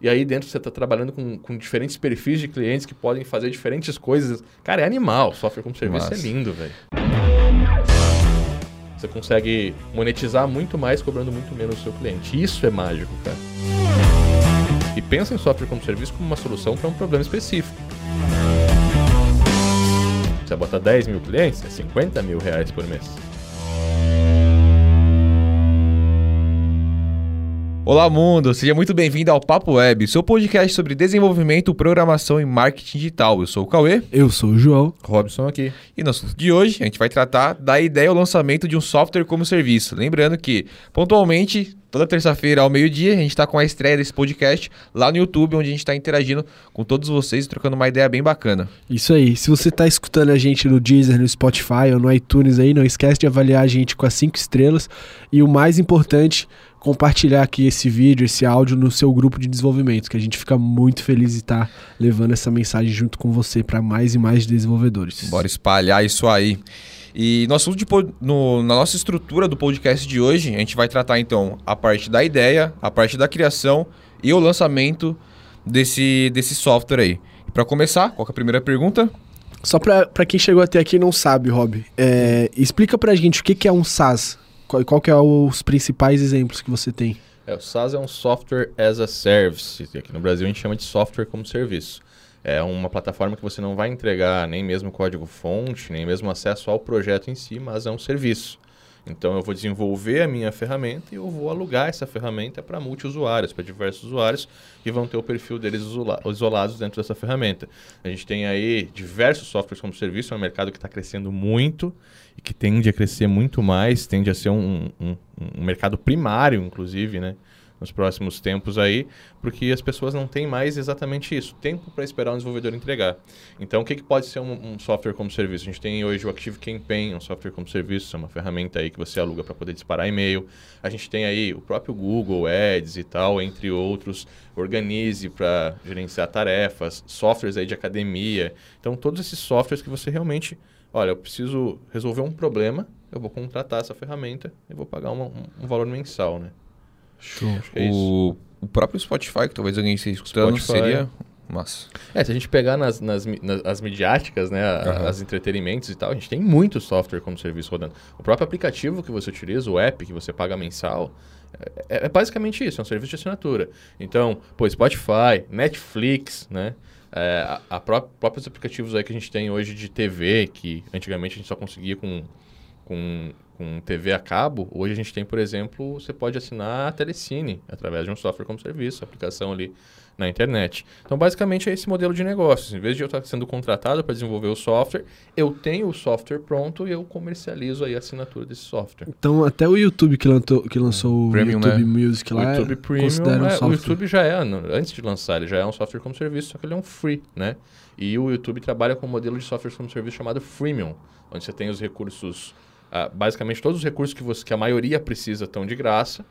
E aí dentro você está trabalhando com, com diferentes perfis de clientes que podem fazer diferentes coisas. Cara, é animal. Software como serviço é Massa. é lindo, velho. Você consegue monetizar muito mais cobrando muito menos o seu cliente. Isso é mágico, cara. E pensa em software como serviço como uma solução para um problema específico. Você bota 10 mil clientes, é 50 mil reais por mês. Olá, mundo! Seja muito bem-vindo ao Papo Web, seu podcast sobre desenvolvimento, programação e marketing digital. Eu sou o Cauê. Eu sou o João. Robson aqui. E no assunto de hoje, a gente vai tratar da ideia ou lançamento de um software como serviço. Lembrando que, pontualmente, toda terça-feira ao meio-dia, a gente está com a estreia desse podcast lá no YouTube, onde a gente está interagindo com todos vocês e trocando uma ideia bem bacana. Isso aí. Se você está escutando a gente no Deezer, no Spotify ou no iTunes aí, não esquece de avaliar a gente com as cinco estrelas. E o mais importante compartilhar aqui esse vídeo, esse áudio no seu grupo de desenvolvimento, que a gente fica muito feliz de estar levando essa mensagem junto com você para mais e mais desenvolvedores. Bora espalhar isso aí. E no assunto de, no, na nossa estrutura do podcast de hoje, a gente vai tratar então a parte da ideia, a parte da criação e o lançamento desse, desse software aí. Para começar, qual é a primeira pergunta? Só para quem chegou até aqui e não sabe, Rob, é, explica para a gente o que, que é um SaaS. Qual, qual que é os principais exemplos que você tem? É, o SaaS é um Software as a Service. Aqui no Brasil a gente chama de software como serviço. É uma plataforma que você não vai entregar nem mesmo código-fonte, nem mesmo acesso ao projeto em si, mas é um serviço. Então eu vou desenvolver a minha ferramenta e eu vou alugar essa ferramenta para multi-usuários, para diversos usuários que vão ter o perfil deles isolados dentro dessa ferramenta. A gente tem aí diversos softwares como serviço, é um mercado que está crescendo muito e que tende a crescer muito mais, tende a ser um, um, um mercado primário, inclusive, né? Nos próximos tempos aí, porque as pessoas não têm mais exatamente isso, tempo para esperar um desenvolvedor entregar. Então, o que, que pode ser um, um, software como serviço? A gente tem hoje o Active Campaign, um software como serviço, é uma ferramenta aí que você aluga para poder disparar e-mail. A gente tem aí o próprio Google Ads e tal, entre outros, Organize para gerenciar tarefas, softwares aí de academia. Então, todos esses softwares que você realmente, olha, eu preciso resolver um problema, eu vou contratar essa ferramenta e vou pagar uma, um, um valor mensal, né? Show. É o, o próprio Spotify, que talvez alguém esteja escutando, Spotify. seria massa. É, se a gente pegar nas, nas, nas as midiáticas, né, uhum. as entretenimentos e tal, a gente tem muito software como serviço rodando. O próprio aplicativo que você utiliza, o app que você paga mensal, é, é basicamente isso, é um serviço de assinatura. Então, pô, Spotify, Netflix, né? É, a, a pró próprios aplicativos aí que a gente tem hoje de TV, que antigamente a gente só conseguia com, com com TV a cabo, hoje a gente tem, por exemplo, você pode assinar a Telecine através de um software como serviço, aplicação ali na internet. Então, basicamente, é esse modelo de negócios. Em vez de eu estar sendo contratado para desenvolver o software, eu tenho o software pronto e eu comercializo aí a assinatura desse software. Então, até o YouTube que, lançou, que lançou o Premium, YouTube né? Music lá, o YouTube Premium, considera um é, software. O YouTube já é, antes de lançar, ele já é um software como serviço, só que ele é um free, né? E o YouTube trabalha com um modelo de software como serviço chamado freemium, onde você tem os recursos Uh, basicamente, todos os recursos que, você, que a maioria precisa estão de graça,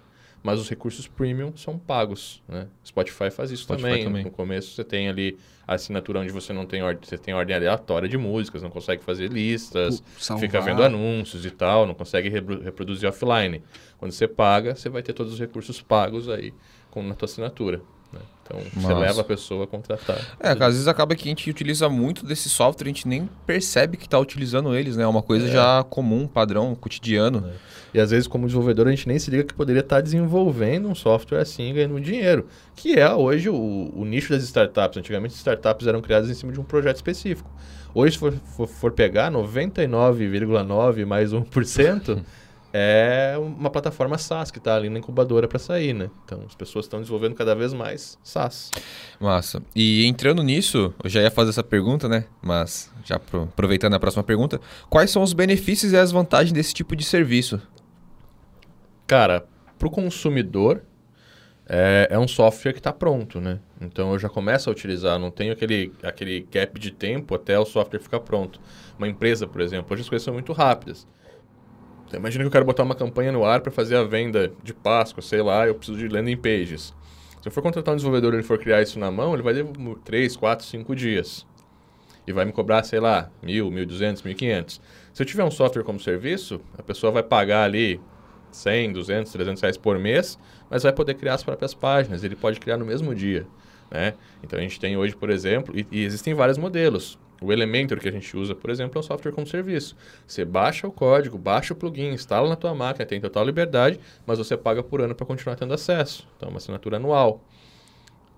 mas os recursos premium são pagos. Né? Spotify faz isso Spotify também. também. No começo você tem ali a assinatura onde você não tem ordem, você tem ordem aleatória de músicas, não consegue fazer listas, fica vendo anúncios e tal, não consegue reproduzir offline. Quando você paga, você vai ter todos os recursos pagos aí com, na tua assinatura. Né? Então, você leva a pessoa a contratar. É, às vezes acaba que a gente utiliza muito desse software, a gente nem percebe que está utilizando eles, né? É uma coisa é. já comum, padrão, cotidiano. É. E às vezes, como desenvolvedor, a gente nem se liga que poderia estar tá desenvolvendo um software assim, ganhando dinheiro. Que é hoje o, o nicho das startups. Antigamente, startups eram criadas em cima de um projeto específico. Hoje, se for, for, for pegar 99,9 mais 1%, é uma plataforma SaaS que está ali na incubadora para sair, né? Então as pessoas estão desenvolvendo cada vez mais SaaS. Massa. E entrando nisso, eu já ia fazer essa pergunta, né? Mas já aproveitando a próxima pergunta, quais são os benefícios e as vantagens desse tipo de serviço? Cara, para o consumidor é, é, um software que está pronto, né? Então eu já começo a utilizar, não tenho aquele, aquele gap de tempo até o software ficar pronto. Uma empresa, por exemplo, hoje as coisas são muito rápidas. Imagina que eu quero botar uma campanha no ar para fazer a venda de Páscoa, sei lá, eu preciso de landing pages. Se eu for contratar um desenvolvedor e ele for criar isso na mão, ele vai levar 3, 4, 5 dias. E vai me cobrar, sei lá, mil, mil duzentos, mil quinhentos. Se eu tiver um software como serviço, a pessoa vai pagar ali 100, 200, 300 reais por mês, mas vai poder criar as próprias páginas. Ele pode criar no mesmo dia. Né? Então a gente tem hoje, por exemplo, e, e existem vários modelos. O Elementor que a gente usa, por exemplo, é um software como serviço. Você baixa o código, baixa o plugin, instala na tua máquina, tem total liberdade, mas você paga por ano para continuar tendo acesso. Então, é uma assinatura anual.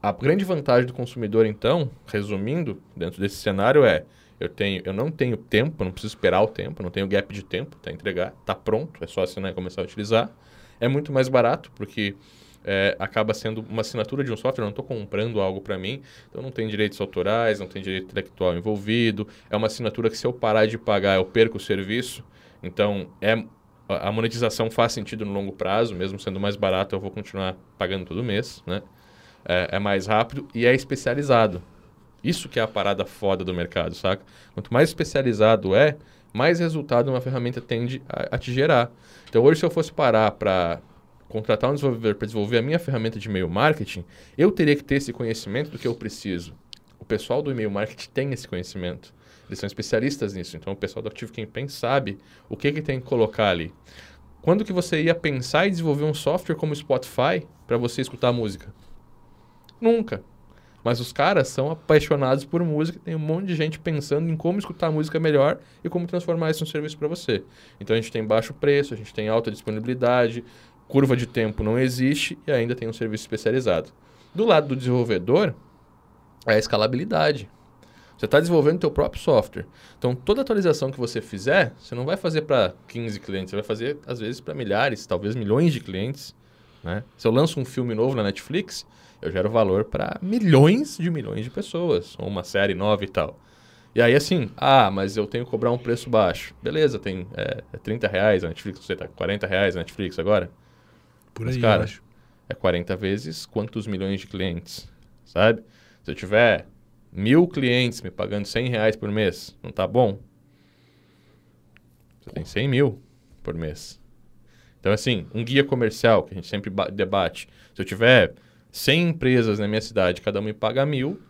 A grande vantagem do consumidor, então, resumindo, dentro desse cenário é eu, tenho, eu não tenho tempo, não preciso esperar o tempo, não tenho gap de tempo para entregar, está pronto, é só assinar e começar a utilizar. É muito mais barato, porque é, acaba sendo uma assinatura de um software, eu não estou comprando algo para mim, então não tem direitos autorais, não tem direito intelectual envolvido, é uma assinatura que se eu parar de pagar eu perco o serviço, então é, a monetização faz sentido no longo prazo, mesmo sendo mais barato eu vou continuar pagando todo mês, né? É, é mais rápido e é especializado. Isso que é a parada foda do mercado, saca? Quanto mais especializado é, mais resultado uma ferramenta tende a, a te gerar. Então, hoje, se eu fosse parar para contratar um desenvolvedor para desenvolver a minha ferramenta de e-mail marketing, eu teria que ter esse conhecimento do que eu preciso. O pessoal do e-mail marketing tem esse conhecimento. Eles são especialistas nisso. Então, o pessoal do Active Campaign sabe o que, que tem que colocar ali. Quando que você ia pensar em desenvolver um software como o Spotify para você escutar música? Nunca. Mas os caras são apaixonados por música, tem um monte de gente pensando em como escutar música melhor e como transformar isso em um serviço para você. Então a gente tem baixo preço, a gente tem alta disponibilidade, curva de tempo não existe e ainda tem um serviço especializado. Do lado do desenvolvedor, é a escalabilidade. Você está desenvolvendo o teu próprio software. Então, toda atualização que você fizer, você não vai fazer para 15 clientes, você vai fazer, às vezes, para milhares, talvez milhões de clientes. Né? Se eu lanço um filme novo na Netflix, eu gero valor para milhões de milhões de pessoas, ou uma série nova e tal. E aí, assim, ah, mas eu tenho que cobrar um preço baixo. Beleza, tem é, é 30 reais a Netflix, você tá 40 reais a Netflix agora? Por mas, aí, cara, acho. é 40 vezes quantos milhões de clientes, sabe? Se eu tiver mil clientes me pagando 100 reais por mês, não tá bom? Você tem 100 mil por mês. Então, assim, um guia comercial que a gente sempre ba- debate. Se eu tiver 100 empresas na minha cidade, cada uma me paga mil,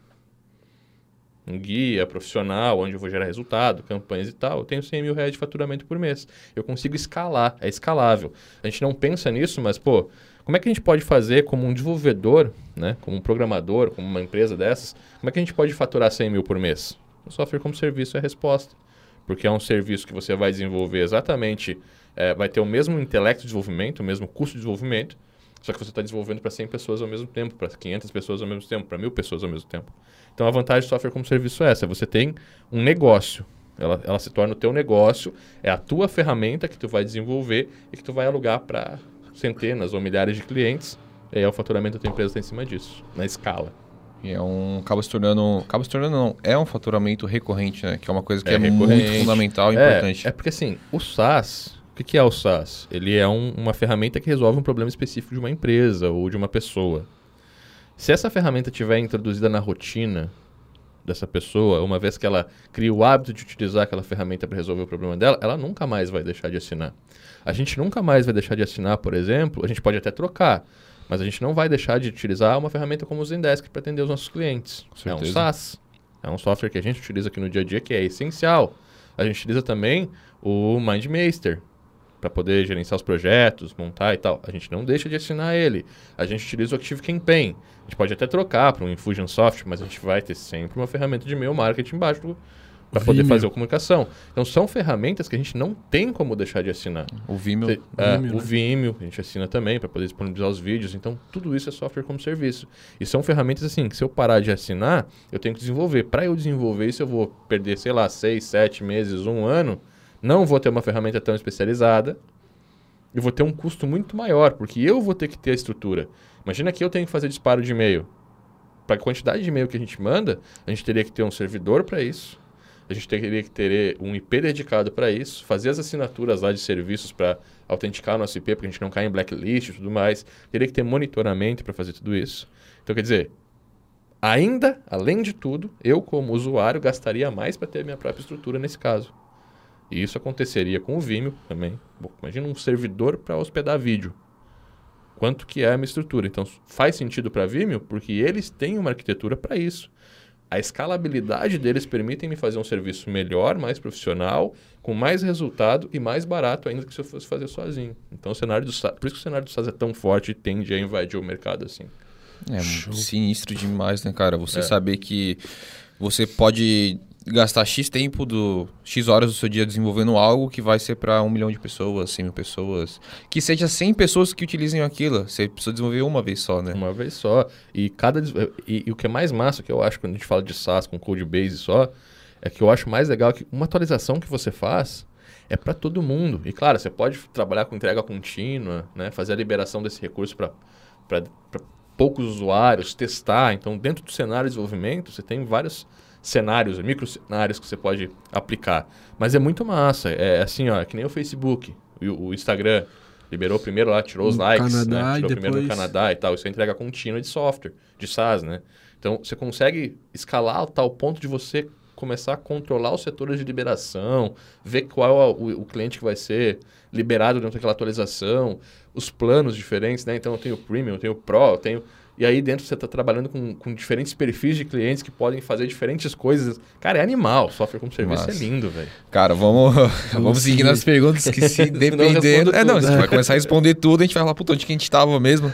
um guia profissional, onde eu vou gerar resultado, campanhas e tal, eu tenho 100 mil reais de faturamento por mês. Eu consigo escalar, é escalável. A gente não pensa nisso, mas, pô, como é que a gente pode fazer como um desenvolvedor, né, como um programador, como uma empresa dessas, como é que a gente pode faturar 100 mil por mês? O software como serviço é a resposta. Porque é um serviço que você vai desenvolver exatamente, é, vai ter o mesmo intelecto de desenvolvimento, o mesmo custo de desenvolvimento, só que você está desenvolvendo para 100 pessoas ao mesmo tempo, para 500 pessoas ao mesmo tempo, para mil pessoas ao mesmo tempo. Então a vantagem do software como serviço é essa: você tem um negócio. Ela, ela se torna o teu negócio, é a tua ferramenta que tu vai desenvolver e que tu vai alugar para centenas ou milhares de clientes. E aí o faturamento da tua empresa está em cima disso, na escala. E é um. Acaba se tornando. Acaba se tornando, não. É um faturamento recorrente, né? Que é uma coisa que É é, muito recorrente. fundamental e É, importante. É porque assim, o SaaS, o que que é o SaaS? Ele é um- uma ferramenta que resolve um problema específico de uma empresa ou de uma pessoa. Se essa ferramenta tiver introduzida na rotina dessa pessoa, uma vez que ela cria o hábito de utilizar aquela ferramenta para resolver o problema dela, ela nunca mais vai deixar de assinar. A gente nunca mais vai deixar de assinar, por exemplo, a gente pode até trocar, mas a gente não vai deixar de utilizar uma ferramenta como o Zendesk para atender os nossos clientes. É um. SaaS. É um software que a gente utiliza aqui no dia a dia que é essencial. A gente utiliza também o MindMaster para poder gerenciar os projetos, montar e tal. A gente não deixa de assinar ele. A gente utiliza o Active Campaign. A gente pode até trocar para um Infusionsoft, mas a gente vai ter sempre uma ferramenta de e-mail marketing embaixo para poder fazer a comunicação. Então são ferramentas que a gente não tem como deixar de assinar. O Vimeo. Cê- é, Vimeo, o né? Vimeo, a gente assina também para poder disponibilizar os vídeos. Então, tudo isso é software como serviço. E são ferramentas assim que se eu parar de assinar, eu tenho que desenvolver. Para eu desenvolver isso, eu vou perder, sei lá, seis, sete meses, um ano. Não vou ter uma ferramenta tão especializada. E vou ter um custo muito maior, porque eu vou ter que ter a estrutura. Imagina que eu tenho que fazer disparo de e-mail. Para a quantidade de e-mail que a gente manda, a gente teria que ter um servidor para isso. A gente teria que ter um IP dedicado para isso, fazer as assinaturas lá de serviços para autenticar o nosso IP, porque a gente não cai em blacklist e tudo mais. Teria que ter monitoramento para fazer tudo isso. Então, quer dizer, ainda, além de tudo, eu como usuário gastaria mais para ter a minha própria estrutura nesse caso. E isso aconteceria com o Vimeo também. Bom, imagina um servidor para hospedar vídeo. Quanto que é a minha estrutura? Então, faz sentido para Vimeo porque eles têm uma arquitetura para isso. a escalabilidade deles permite me fazer um serviço melhor, mais profissional, com mais resultado e mais barato ainda que se eu fosse fazer sozinho. Então o cenário do SaaS, por isso que o cenário do SaaS é tão forte e tende a invadir o mercado assim. É Show. sinistro demais, né, cara? Você É. saber que você pode gastar X tempo do X horas do seu dia desenvolvendo algo que vai ser para um milhão de pessoas, 100 mil pessoas. Que seja 100 pessoas que utilizem aquilo. Você precisa desenvolver uma vez só, né? Uma vez só. E cada des- e, e o que é mais massa que eu acho quando a gente fala de SaaS com Codebase só, é que eu acho mais legal que uma atualização que você faz é para todo mundo. E claro, você pode trabalhar com entrega contínua, né, fazer a liberação desse recurso para poucos usuários, testar. Então, dentro do cenário de desenvolvimento, você tem vários cenários, micro cenários que você pode aplicar. Mas é muito massa. É assim, ó, é que nem o Facebook, o, o Instagram. Liberou primeiro lá, tirou os No likes, Canadá né? tirou primeiro no depois- Canadá e tal. Isso é entrega contínua de software, de SaaS, né? Então, você consegue escalar a tal ponto de você começar a controlar os setores de liberação, ver qual é o, o cliente que vai ser liberado dentro daquela atualização, os planos diferentes, né? Então, eu tenho o Premium, eu tenho o Pro, eu tenho... E aí dentro você está trabalhando com, com diferentes perfis de clientes que podem fazer diferentes coisas. Cara, é animal. Software como serviço Massa. é lindo, velho. Cara, vamos, vamos seguir seguir. nas perguntas que se dependendo... É, não, você vai começar a responder tudo, a gente vai falar, puta, onde que a gente tava mesmo?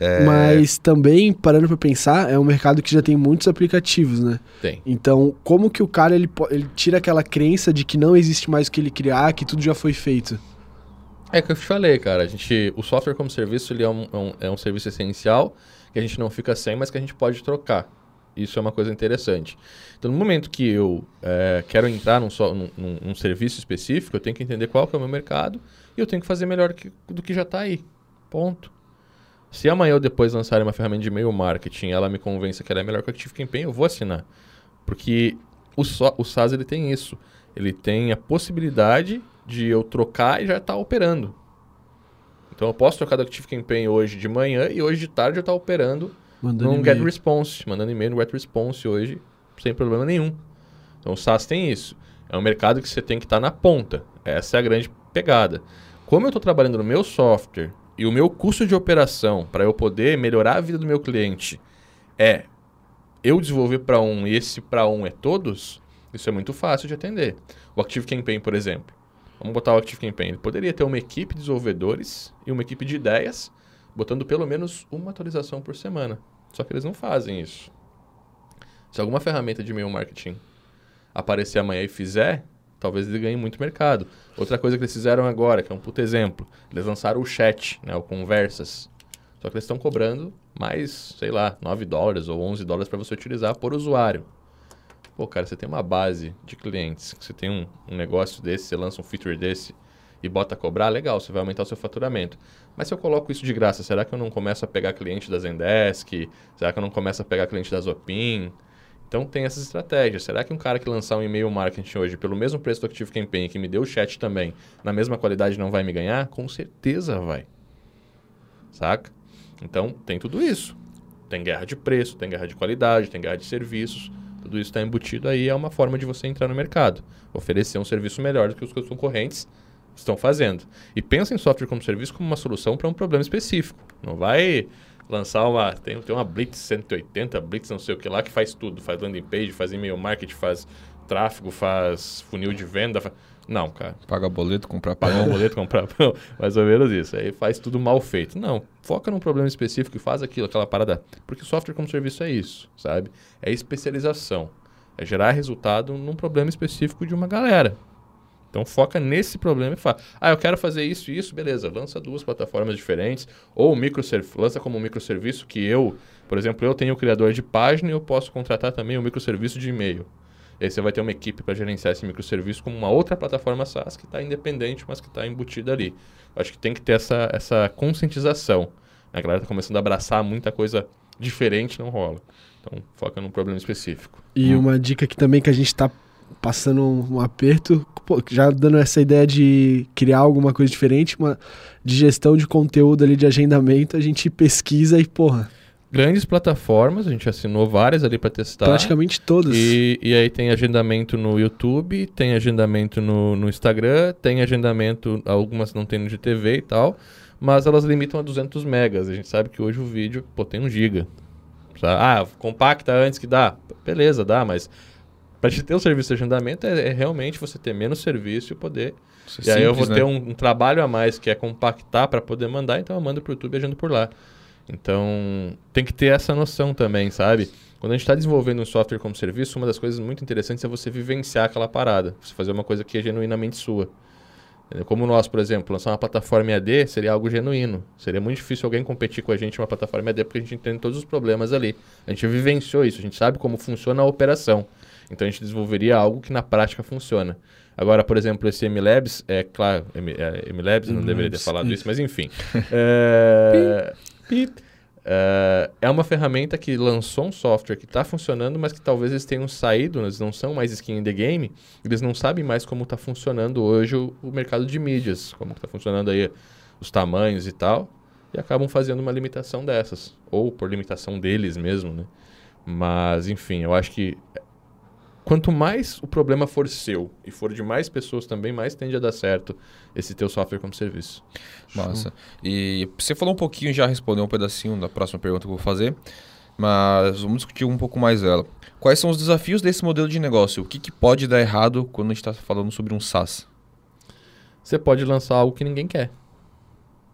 É. Mas também, parando pra pensar, é um mercado que já tem muitos aplicativos, né? Tem. Então, como que o cara ele, ele tira aquela crença de que não existe mais o que ele criar, que tudo já foi feito? É que eu te falei, cara. A gente, o software como serviço ele é, um, é um- é um serviço essencial que a gente não fica sem, mas que a gente pode trocar. Isso é uma coisa interessante. Então, no momento que eu é, quero entrar num, num- num- num serviço específico, eu tenho que entender qual que é o meu mercado e eu tenho que fazer melhor que- do que já está aí. Ponto. Se amanhã ou depois lançarem uma ferramenta de e-mail marketing ela me convença que ela é melhor que o Active Campaign, eu vou assinar. Porque o, só, o SaaS ele tem isso. Ele tem a possibilidade de eu trocar e já estar operando. Então eu posso trocar do Active Campaign hoje de manhã e hoje de tarde eu estar operando Mandando num. Get Response, mandando e-mail no Get Response hoje sem problema nenhum. Então o SaaS tem isso. É um mercado que você tem que estar na ponta. Essa é a grande pegada. Como eu estou trabalhando no meu software e o meu custo de operação para eu poder melhorar a vida do meu cliente é eu desenvolver para um e esse para um é todos, isso é muito fácil de atender. O Active Campaign, por exemplo. Vamos botar o Active Campaign. Ele poderia ter uma equipe de desenvolvedores e uma equipe de ideias, botando pelo menos uma atualização por semana. Só que eles não fazem isso. Se alguma ferramenta de e-mail marketing aparecer amanhã e fizer, talvez ele ganhe muito mercado. Outra coisa que eles fizeram agora, que é um puto exemplo, eles lançaram o chat, né, o Conversas. Só que eles estão cobrando mais, sei lá, 9 dólares ou 11 dólares para você utilizar por usuário. Pô, cara, você tem uma base de clientes, você tem um, um negócio desse, você lança um feature desse e bota a cobrar, legal, você vai aumentar o seu faturamento. Mas se eu coloco isso de graça, será que eu não começo a pegar cliente da Zendesk? Será que eu não começo a pegar cliente da Zopin? Então tem essas estratégias. Será que um cara que lançar um e-mail marketing hoje pelo mesmo preço do Active Campaign que me deu o chat também, na mesma qualidade não vai me ganhar? Com certeza vai. Saca? Então tem tudo isso. Tem guerra de preço, tem guerra de qualidade, tem guerra de serviços. Tudo isso está embutido aí, é uma forma de você entrar no mercado. Oferecer um serviço melhor do que os seus concorrentes estão fazendo. E pensa em software como serviço como uma solução para um problema específico. Não vai lançar uma. Tem, tem uma Blitz 180, Blitz não sei o que lá, que faz tudo. Faz landing page, faz e-mail marketing, faz tráfego, faz funil de venda. fa- Não, cara. Paga boleto, comprar Pagar um pão. boleto, comprar pão, mais ou menos isso. Aí faz tudo mal feito. Não, foca num problema específico e faz aquilo, aquela parada. Porque software como serviço é isso, sabe? É especialização. É gerar resultado num problema específico de uma galera. Então foca nesse problema e fala, ah, eu quero fazer isso e isso, beleza, lança duas plataformas diferentes, ou microserv lança como um microserviço que eu, por exemplo, eu tenho o criador de página e eu posso contratar também o microserviço de e-mail. E aí você vai ter uma equipe para gerenciar esse microserviço como uma outra plataforma SaaS que está independente, mas que está embutida ali. Eu acho que tem que ter essa, essa conscientização. A galera está começando a abraçar muita coisa diferente, não rola. Então foca num problema específico. E Hum. uma dica aqui também que a gente tá passando um, um aperto, pô, já dando essa ideia de criar alguma coisa diferente, uma de gestão de conteúdo ali, de agendamento, a gente pesquisa e, porra, Grandes plataformas, a gente assinou várias ali para testar. praticamente todas. E, e aí tem agendamento no YouTube, tem agendamento no, no Instagram, tem agendamento, algumas não tem no de TV e tal, mas elas limitam a 200 megas. A gente sabe que hoje o vídeo, pô, tem 1 giga? Ah, compacta antes que dá. Beleza, dá, mas para te ter o serviço de agendamento é, é, realmente você ter menos serviço e poder. Isso e é aí simples, eu vou né? ter um, um, trabalho a mais que é compactar para poder mandar, então eu mando para o YouTube e agendo por lá. Então tem que ter essa noção também, sabe? Quando a gente está desenvolvendo um software como serviço, uma das coisas muito interessantes é você vivenciar aquela parada, você fazer uma coisa que é genuinamente sua. Como nós, por exemplo, lançar uma plataforma EAD seria algo genuíno. Seria muito difícil alguém competir com a gente uma plataforma EAD porque a gente entende todos os problemas ali. A gente vivenciou isso, a gente sabe como funciona a operação. Então a gente desenvolveria algo que na prática funciona. Agora, por exemplo, esse MLabs, é claro, MLabs, é, não deveria ter falado isso, mas enfim. é, pip. Uh, é uma ferramenta que lançou um software que está funcionando, mas que talvez eles tenham saído, eles não são mais skin in the game, eles não sabem mais como está funcionando hoje o, o, mercado de mídias, como está funcionando aí os tamanhos e tal, e acabam fazendo uma limitação dessas, ou por limitação deles mesmo, né? Mas, enfim, eu acho que quanto mais o problema for seu e for de mais pessoas também, mais tende a dar certo esse teu software como serviço. Massa. E você falou um pouquinho, já respondeu um pedacinho da próxima pergunta que eu vou fazer, mas vamos discutir um pouco mais ela. Quais são os desafios desse modelo de negócio? O que, que pode dar errado quando a gente está falando sobre um SaaS? Você pode lançar algo que ninguém quer.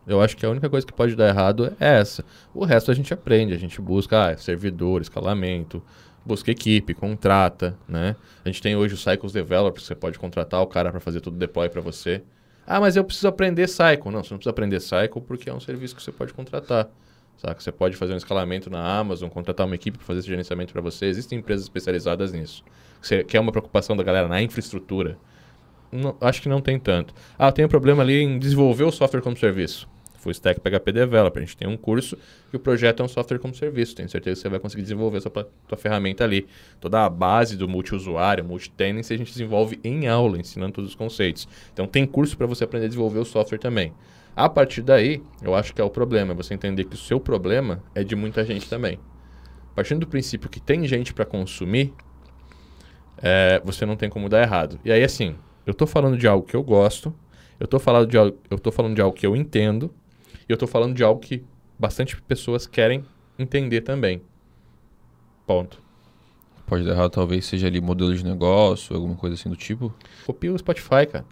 Eu acho que a única coisa que pode dar errado é essa. O resto a gente aprende, a gente busca ah, servidor, escalamento, busca equipe, contrata, né? A gente tem hoje o Cycles Developer, você pode contratar o cara para fazer tudo deploy para você. Ah, mas eu preciso aprender Cycle. Não, você não precisa aprender Cycle porque é um serviço que você pode contratar. Sabe? Você pode fazer um escalamento na Amazon, contratar uma equipe para fazer esse gerenciamento para você. Existem empresas especializadas nisso. Você quer uma preocupação da galera na infraestrutura? Não, acho que não tem tanto. Ah, tem um problema ali em desenvolver o software como serviço. Full Stack PHP Developer. A gente tem um curso e o projeto é um software como serviço. Tenho certeza que você vai conseguir desenvolver tua ferramenta ali. Toda a base do multiusuário, multi-tenancy, a gente desenvolve em aula, ensinando todos os conceitos. Então tem curso para você aprender a desenvolver o software também. A partir daí, eu acho que é o problema, é você entender que o seu problema é de muita gente também. Partindo do princípio que tem gente para consumir, é, você não tem como dar errado. E aí, assim, eu estou falando de algo que eu gosto, eu estou falando, de algo, eu falando de algo que eu entendo, e eu estou falando de algo que bastante pessoas querem entender também. Ponto. Pode dar errado, talvez seja ali modelo de negócio, alguma coisa assim do tipo? Copia o Spotify, cara.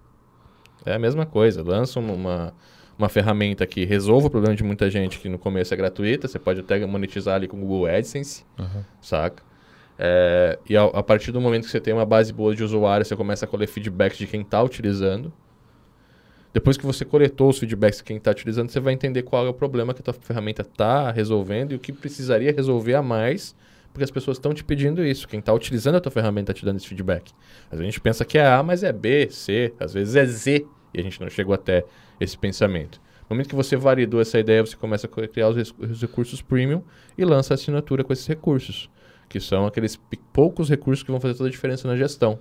É a mesma coisa. Lança uma, uma ferramenta que resolva o problema de muita gente, que no começo é gratuita, você pode até monetizar ali com o Google AdSense, uhum. saca? É, e a, a, partir do momento que você tem uma base boa de usuário, você começa a colher feedback de quem está utilizando. Depois que você coletou os feedbacks de quem está utilizando, você vai entender qual é o problema que a tua ferramenta está resolvendo e o que precisaria resolver a mais, porque as pessoas estão te pedindo isso. Quem está utilizando a tua ferramenta está te dando esse feedback. Às vezes a gente pensa que é A, mas é B, C, às vezes é Z, e a gente não chegou até esse pensamento. No momento que você validou essa ideia, você começa a criar os, os recursos premium e lança a assinatura com esses recursos, que são aqueles poucos recursos que vão fazer toda a diferença na gestão.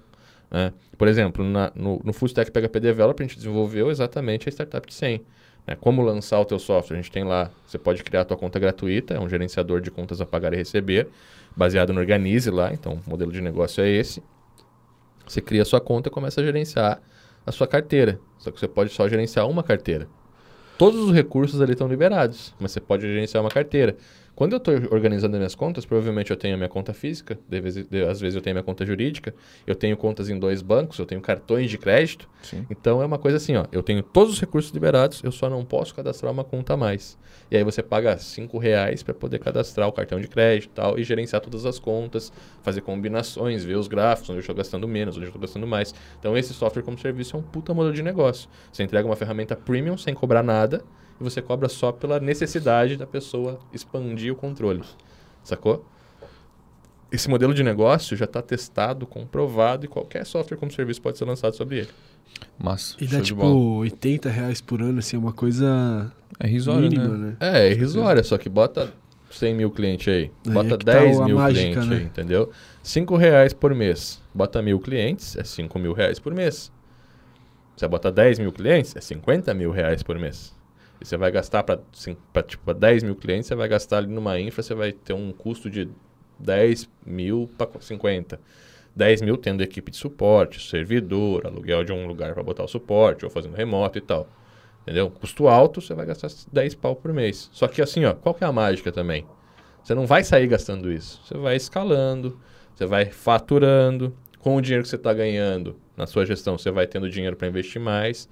Né? Por exemplo, na, no, no Full Stack PHP Developer, a gente desenvolveu exatamente a startup de 100. Né? Como lançar o teu software? A gente tem lá, você pode criar a tua conta gratuita, é um gerenciador de contas a pagar e receber, baseado no Organize lá, então o modelo de negócio é esse. Você cria a sua conta e começa a gerenciar a sua carteira. Só que você pode só gerenciar uma carteira. Todos os recursos ali estão liberados, mas você pode gerenciar uma carteira. Quando eu estou organizando minhas contas, provavelmente eu tenho a minha conta física, de de, às vezes eu tenho a minha conta jurídica, eu tenho contas em dois bancos, eu tenho cartões de crédito. Sim. Então é uma coisa assim, ó, eu tenho todos os recursos liberados, eu só não posso cadastrar uma conta a mais. E aí você paga cinco reais para poder cadastrar o cartão de crédito e tal, e gerenciar todas as contas, fazer combinações, ver os gráficos, onde eu estou gastando menos, onde eu estou gastando mais. Então esse software como serviço é um puta modelo de negócio. Você entrega uma ferramenta premium sem cobrar nada, e você cobra só pela necessidade da pessoa expandir o controle. Sacou? Esse modelo de negócio já está testado, comprovado e qualquer software como serviço pode ser lançado sobre ele. Massa. E dá tipo 80 reais por ano, assim, é uma coisa é irrisória, mínima, né? né? É, é irrisória, só que bota 100 mil clientes aí, é, bota 10 tá mil mágica, clientes né? aí, entendeu? 5 reais por mês, bota mil clientes, é 5 mil reais por mês. Você bota 10 mil clientes, é 50 mil reais por mês. Você vai gastar para tipo, 10 mil clientes, você vai gastar ali numa infra, você vai ter um custo de 10 mil para 50. 10 mil tendo equipe de suporte, servidor, aluguel de um lugar para botar o suporte, ou fazendo remoto e tal. Entendeu? Custo alto, você vai gastar 10 pau por mês. Só que assim, ó, qual que é a mágica também? Você não vai sair gastando isso. Você vai escalando, você vai faturando. Com o dinheiro que você está ganhando na sua gestão, você vai tendo dinheiro para investir mais.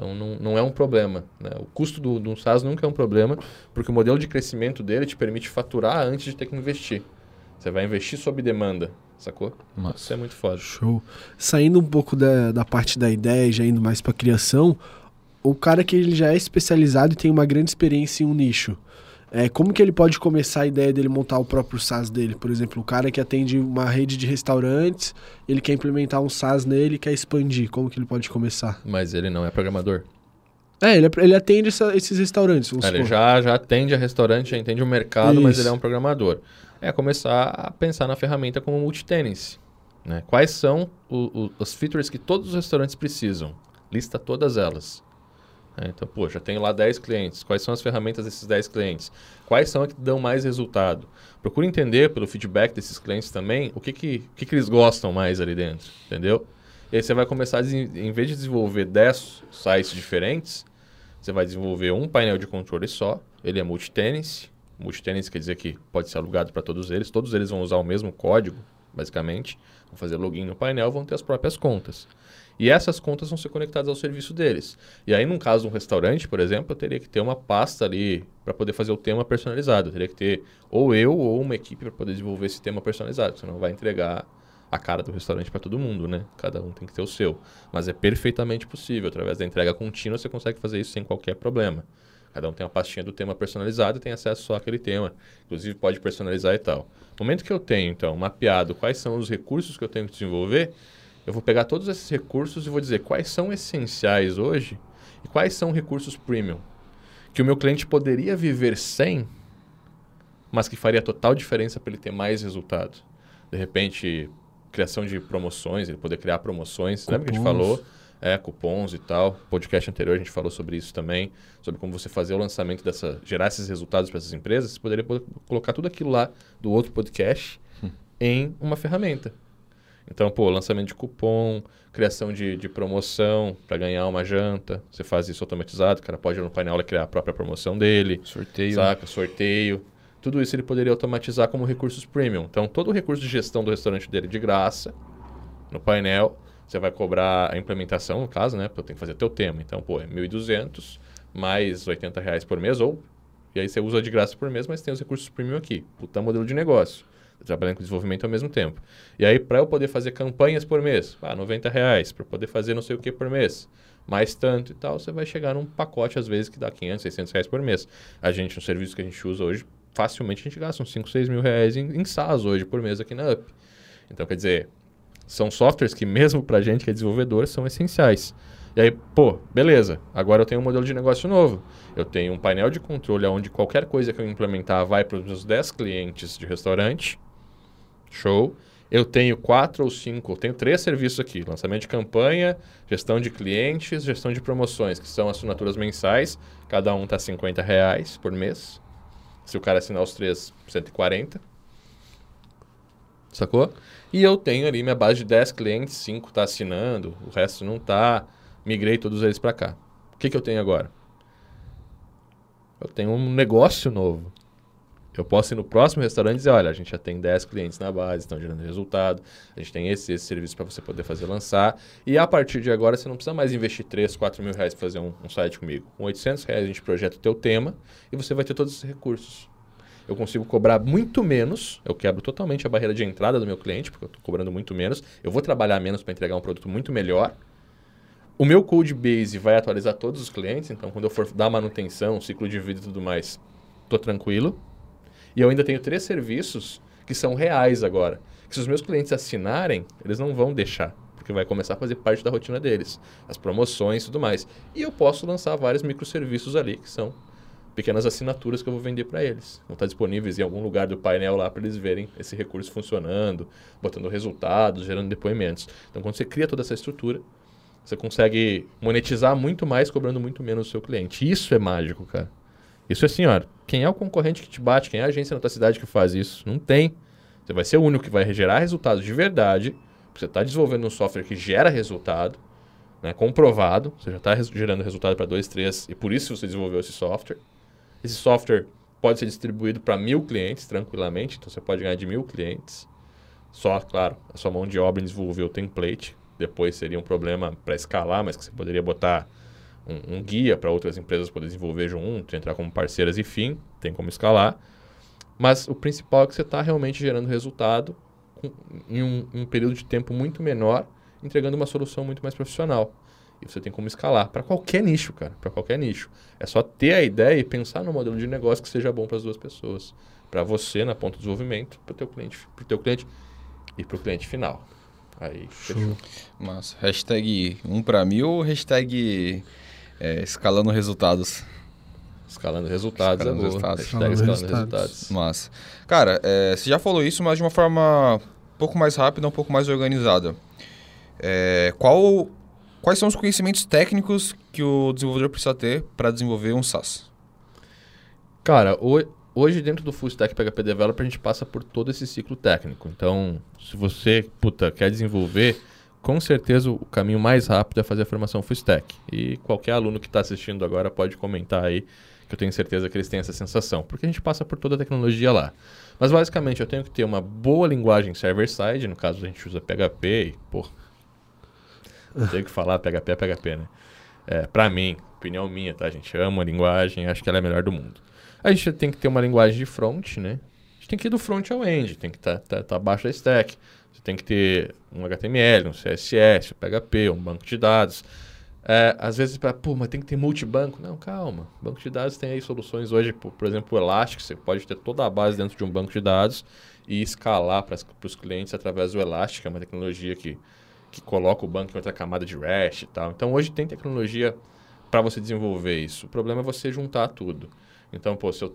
Então, não, não é um problema. Né? O custo do, do SaaS nunca é um problema, porque o modelo de crescimento dele te permite faturar antes de ter que investir. Você vai investir sob demanda, sacou? Nossa. Isso é muito foda. Show. Saindo um pouco da, da parte da ideia e já indo mais para criação, o cara que ele já é especializado e tem uma grande experiência em um nicho. É, como que ele pode começar a ideia dele montar o próprio SaaS dele? Por exemplo, o cara que atende uma rede de restaurantes, ele quer implementar um SaaS nele e quer expandir. Como que ele pode começar? Mas ele não é programador. É, ele, ele atende essa- esses restaurantes. vamos Ele já, já atende a restaurante, já entende o mercado, mas Isso. ele é um programador. É começar a pensar na ferramenta como multitenance. Né? Quais são o, o, os features que todos os restaurantes precisam? Lista todas elas. É, então, pô, já tenho lá 10 clientes. Quais são as ferramentas desses 10 clientes? Quais são as que dão mais resultado? Procure entender pelo feedback desses clientes também o que, que, o que, que eles gostam mais ali dentro, entendeu? E aí você vai começar, em vez de desenvolver 10 sites diferentes, você vai desenvolver um painel de controle só. Ele é multitenance. Multitenance quer dizer que pode ser alugado para todos eles. Todos eles vão usar o mesmo código, basicamente. Vão fazer login no painel, vão ter as próprias contas. E essas contas vão ser conectadas ao serviço deles. E aí, no caso de um restaurante, por exemplo, eu teria que ter uma pasta ali para poder fazer o tema personalizado. Eu teria que ter ou eu ou uma equipe para poder desenvolver esse tema personalizado. Você não vai entregar a cara do restaurante para todo mundo, né? Cada um tem que ter o seu. Mas é perfeitamente possível. Através da entrega contínua, você consegue fazer isso sem qualquer problema. Cada um tem uma pastinha do tema personalizado e tem acesso só àquele tema. Inclusive, pode personalizar e tal. No momento que eu tenho, então, mapeado quais são os recursos que eu tenho que desenvolver, eu vou pegar todos esses recursos e vou dizer quais são essenciais hoje e quais são recursos premium. Que o meu cliente poderia viver sem, mas que faria total diferença para ele ter mais resultado. De repente, criação de promoções, ele poder criar promoções. Lembra que a gente Cupons. falou? É, cupons e tal. Podcast anterior a gente falou sobre isso também, sobre como você fazer o lançamento dessa, gerar esses resultados para essas empresas. Você poderia po- colocar tudo aquilo lá do outro podcast em uma ferramenta. Então, pô, lançamento de cupom, criação de, de promoção para ganhar uma janta. Você faz isso automatizado, o cara pode ir no painel e criar a própria promoção dele. Sorteio. Saca? Sorteio. Tudo isso ele poderia automatizar como recursos premium. Então, todo o recurso de gestão do restaurante dele de graça, no painel, você vai cobrar a implementação, no caso, né? Porque eu tenho que fazer teu tema. Então, pô, é 1.200 mais 80 reais por mês, ou... E aí você usa de graça por mês, mas tem os recursos premium aqui. Puta modelo de negócio. Trabalhando com desenvolvimento ao mesmo tempo. E aí, para eu poder fazer campanhas por mês, ah, 90 reais. Para poder fazer não sei o que por mês, mais tanto e tal, você vai chegar num pacote, às vezes, que dá 500, 600 reais por mês. A gente, no serviço que a gente usa hoje, facilmente a gente gasta uns 5, 6 mil reais em, em SaaS hoje por mês aqui na Up. Então, quer dizer, são softwares que mesmo para gente que é desenvolvedor são essenciais. E aí, pô, beleza, agora eu tenho um modelo de negócio novo. Eu tenho um painel de controle onde qualquer coisa que eu implementar vai para os meus 10 clientes de restaurante. Show. Eu tenho quatro ou cinco, eu tenho três serviços aqui: lançamento de campanha, gestão de clientes, gestão de promoções, que são assinaturas mensais. Cada um tá 50 reais por mês. Se o cara assinar os três, 140. Sacou? E eu tenho ali minha base de 10 clientes, 5 tá assinando, o resto não tá. Migrei todos eles para cá. O que, que eu tenho agora? Eu tenho um negócio novo. Eu posso ir no próximo restaurante e dizer, olha, a gente já tem 10 clientes na base, estão gerando resultado, a gente tem esse, esse serviço para você poder fazer lançar. E a partir de agora, você não precisa mais investir 3, 4 mil reais para fazer um, um site comigo. Com 800 reais a gente projeta o teu tema e você vai ter todos esses recursos. Eu consigo cobrar muito menos, eu quebro totalmente a barreira de entrada do meu cliente, porque eu estou cobrando muito menos. Eu vou trabalhar menos para entregar um produto muito melhor. O meu code base vai atualizar todos os clientes, então quando eu for dar manutenção, ciclo de vida e tudo mais, estou tranquilo. E eu ainda tenho três serviços que são reais agora. Que se os meus clientes assinarem, eles não vão deixar, porque vai começar a fazer parte da rotina deles. As promoções e tudo mais. E eu posso lançar vários microserviços ali, que são pequenas assinaturas que eu vou vender para eles. Vão estar disponíveis em algum lugar do painel lá para eles verem esse recurso funcionando, botando resultados, gerando depoimentos. Então, quando você cria toda essa estrutura, você consegue monetizar muito mais, cobrando muito menos o seu cliente. Isso é mágico, cara. Isso é assim, ó. Quem é o concorrente que te bate? Quem é a agência na tua cidade que faz isso? Não tem. Você vai ser o único que vai gerar resultados de verdade. Você está desenvolvendo um software que gera resultado, né, comprovado. Você já está gerando resultado para dois, três, e por isso você desenvolveu esse software. Esse software pode ser distribuído para mil clientes tranquilamente, então você pode ganhar de mil clientes. Só, claro, a sua mão de obra em desenvolver o template. Depois seria um problema para escalar, mas que você poderia botar um, um guia para outras empresas poderem desenvolver junto, entrar como parceiras e fim, tem como escalar. Mas o principal é que você está realmente gerando resultado com, em um, um período de tempo muito menor, entregando uma solução muito mais profissional. E você tem como escalar para qualquer nicho, cara, para qualquer nicho. É só ter a ideia e pensar no modelo de negócio que seja bom para as duas pessoas, para você na ponta de desenvolvimento, para o teu cliente, para teu cliente e para o cliente final. Aí, fechou. Massa. Hashtag um para mil, hashtag é, escalando resultados. Escalando resultados Escalando é boa. resultados. Escalando escalando resultados. resultados. Massa. Cara, é, você já falou isso, mas de uma forma um pouco mais rápida, um pouco mais organizada. É, qual, quais são os conhecimentos técnicos que o desenvolvedor precisa ter para desenvolver um SaaS? Cara, ho- hoje dentro do Full Stack PHP Developer a gente passa por todo esse ciclo técnico. Então, se você, puta, quer desenvolver, com certeza o caminho mais rápido é fazer a formação Full Stack. E qualquer aluno que está assistindo agora pode comentar aí, que eu tenho certeza que eles têm essa sensação. Porque a gente passa por toda a tecnologia lá. Mas basicamente eu tenho que ter uma boa linguagem server-side, no caso a gente usa PHP e, pô, não tenho que falar PHP é PHP, né? É, mim, opinião minha, tá, gente? Amo a linguagem, acho que ela é a melhor do mundo. A gente tem que ter uma linguagem de front, né? A gente tem que ir do front ao end, tem que estar tá, tá, abaixo da stack. Você tem que ter um HTML, um CSS, um PHP, um banco de dados. É, às vezes, pra, pô, mas tem que ter multibanco. Não, calma. Banco de dados tem aí soluções hoje, por, por exemplo, o Elastic. Você pode ter toda a base dentro de um banco de dados e escalar para os clientes através do Elastic, que é uma tecnologia que, que coloca o banco em outra camada de REST e tal. Então, hoje tem tecnologia para você desenvolver isso. O problema é você juntar tudo. Então, pô, se eu,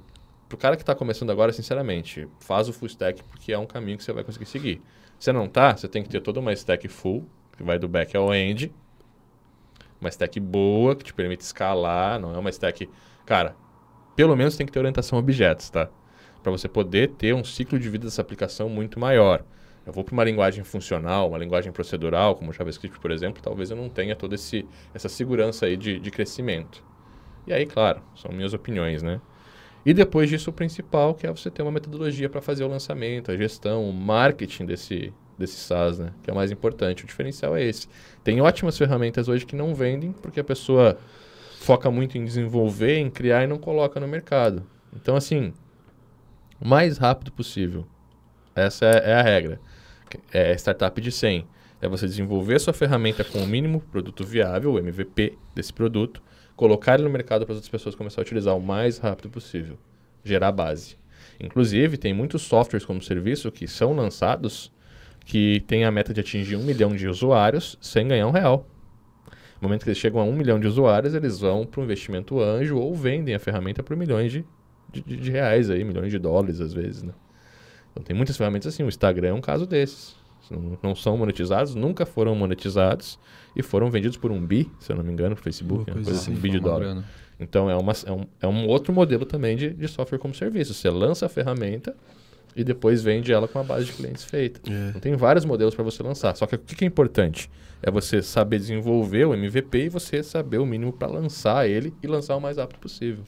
cara que está começando agora, sinceramente, faz o full stack porque é um caminho que você vai conseguir seguir. Se não tá, você tem que ter toda uma stack full, que vai do back ao end. Uma stack boa, que te permite escalar, não é uma stack... Cara, pelo menos tem que ter orientação a objetos, tá? Para você poder ter um ciclo de vida dessa aplicação muito maior. Eu vou para uma linguagem funcional, uma linguagem procedural, como JavaScript, por exemplo, talvez eu não tenha toda essa segurança aí de, de crescimento. E aí, claro, são minhas opiniões, né? E depois disso, o principal, que é você ter uma metodologia para fazer o lançamento, a gestão, o marketing desse, desse SaaS, né? Que é o mais importante. O diferencial é esse. Tem ótimas ferramentas hoje que não vendem, porque a pessoa foca muito em desenvolver, em criar e não coloca no mercado. Então, assim, o mais rápido possível. Essa é, é a regra. É startup de 100. É você desenvolver sua ferramenta com o mínimo produto viável, o MVP desse produto, colocar ele no mercado para as outras pessoas começarem a utilizar o mais rápido possível. Gerar base. Inclusive, tem muitos softwares como serviço que são lançados que têm a meta de atingir um milhão de usuários sem ganhar um real. No momento que eles chegam a um milhão de usuários, eles vão para um investimento anjo ou vendem a ferramenta por milhões de, de, de reais, aí, milhões de dólares às vezes. Né? Então tem muitas ferramentas assim. O Instagram é um caso desses. Não, são monetizados, nunca foram monetizados e foram vendidos por um bi, se eu não me engano, no Facebook, Uma né? coisa coisa assim, um bi de dólar. grana. Então é, uma, é, um, é um outro modelo também de, de software como serviço. Você lança a ferramenta e depois vende ela com a base de clientes feita. É. Então tem vários modelos para você lançar. Só que o que, que é importante? É você saber desenvolver o MVP e você saber o mínimo para lançar ele e lançar o mais rápido possível.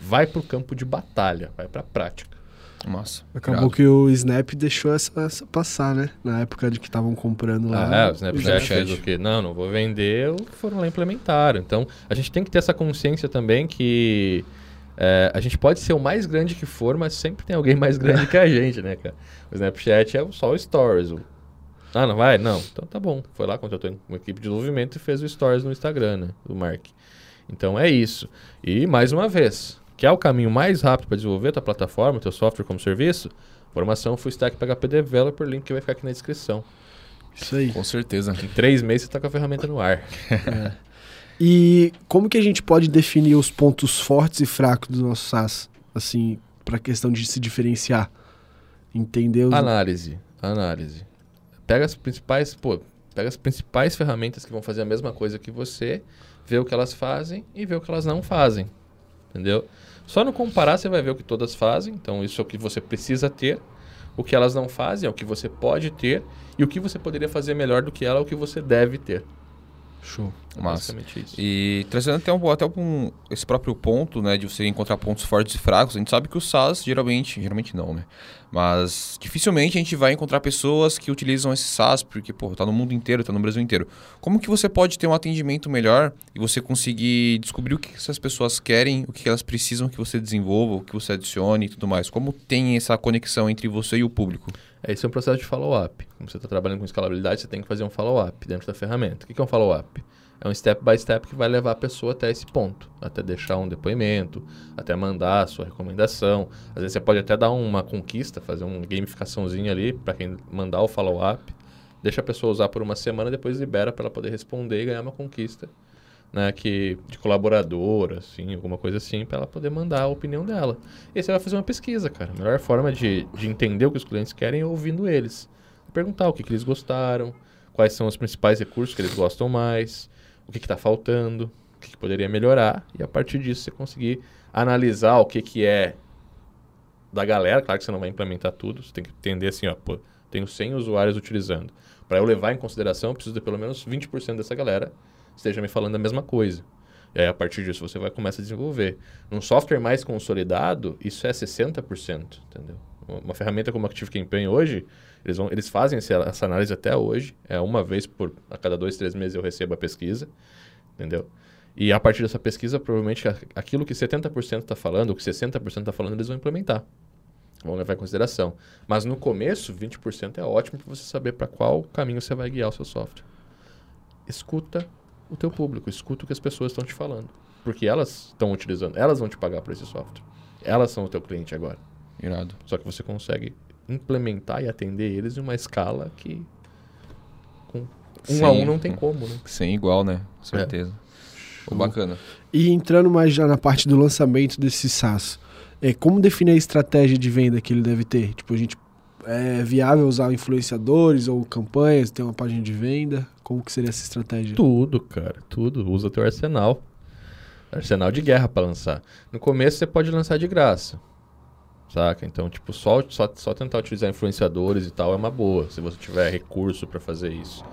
Vai para o campo de batalha, vai para a prática. Massa. Acabou Irado. que o Snap deixou essa, essa passar, né? Na época de que estavam comprando lá. Ah, é, o Snapchat fez o quê? Não, não vou vender, foram lá implementaram. Então, a gente tem que ter essa consciência também que é, a gente pode ser o mais grande que for, mas sempre tem alguém mais grande que a gente, né, cara? O Snapchat é só o Stories. o- Ah, não vai? Não. Então tá bom. Foi lá, contratou uma equipe de desenvolvimento e fez o Stories no Instagram, né? Do Mark. Então é isso. E mais uma vez, que é o caminho mais rápido para desenvolver tua plataforma, teu software como serviço? Formação Full Stack PHP Developer, link que vai ficar aqui na descrição. Isso aí. Com certeza. Em três meses você tá com a ferramenta no ar. E como que a gente pode definir os pontos fortes e fracos do nosso SaaS? Assim, pra questão de se diferenciar. Entender os... Análise. Análise. Pega as principais, pô, pega as principais ferramentas que vão fazer a mesma coisa que você, vê o que elas fazem e vê o que elas não fazem. Entendeu? Só no comparar você vai ver o que todas fazem, então isso é o que você precisa ter. O que elas não fazem é o que você pode ter e o que você poderia fazer melhor do que ela é o que você deve ter. Show. É basicamente isso. E trazendo até, um, até um, esse próprio ponto, né, de você encontrar pontos fortes e fracos, a gente sabe que o SaaS, geralmente, geralmente não, né? Mas dificilmente a gente vai encontrar pessoas que utilizam esse SaaS, porque, pô, tá no mundo inteiro, tá no Brasil inteiro. Como que você pode ter um atendimento melhor e você conseguir descobrir o que essas pessoas querem, o que elas precisam que você desenvolva, o que você adicione e tudo mais? Como tem essa conexão entre você e o público? É, esse é um processo de follow-up. Como você está trabalhando com escalabilidade, você tem que fazer um follow-up dentro da ferramenta. O que que é um follow-up? É um step by step que vai levar a pessoa até esse ponto, até deixar um depoimento, até mandar a sua recomendação. Às vezes você pode até dar uma conquista, fazer uma gamificaçãozinha ali para quem mandar o follow-up. Deixa a pessoa usar por uma semana, depois libera para ela poder responder e ganhar uma conquista, né, que de colaboradora, assim, alguma coisa assim, para ela poder mandar a opinião dela. E você vai fazer uma pesquisa, cara. A melhor forma de, de entender o que os clientes querem é ouvindo eles. Perguntar o que, que eles gostaram, quais são os principais recursos que eles gostam mais, o que está faltando, o que, que poderia melhorar, e a partir disso você conseguir analisar o que, que é da galera. Claro que você não vai implementar tudo, você tem que entender assim, ó, pô, tenho 100 usuários utilizando. Para eu levar em consideração, eu preciso de pelo menos 20% dessa galera esteja me falando a mesma coisa. E aí, a partir disso, você vai começar a desenvolver. Num software mais consolidado, isso é 60%, entendeu? Uma ferramenta como Active Campaign hoje, eles, vão, eles fazem essa, análise até hoje. É uma vez por... A cada dois, três meses eu recebo a pesquisa, entendeu? E a partir dessa pesquisa, provavelmente, aquilo que 70% está falando, o que 60% está falando, eles vão implementar. Vão levar em consideração. Mas no começo, 20% é ótimo para você saber para qual caminho você vai guiar o seu software. Escuta o teu público, escuta o que as pessoas estão te falando. Porque elas estão utilizando, elas vão te pagar por esse software. Elas são o teu cliente agora. Irado. Só que você consegue implementar e atender eles em uma escala que com um Sim. a um não tem como, né? Sem igual, né? Com certeza. Pô, bacana. E entrando mais já na parte do lançamento desse SaaS, é, como definir a estratégia de venda que ele deve ter? Tipo, a gente é viável usar influenciadores ou campanhas, ter uma página de venda? Como que seria essa estratégia? Tudo, cara, tudo. Usa teu arsenal. Arsenal de guerra para lançar. No começo você pode lançar de graça. Saca? Então, tipo, só, só, só tentar utilizar influenciadores e tal é uma boa. Se você tiver recurso para fazer isso.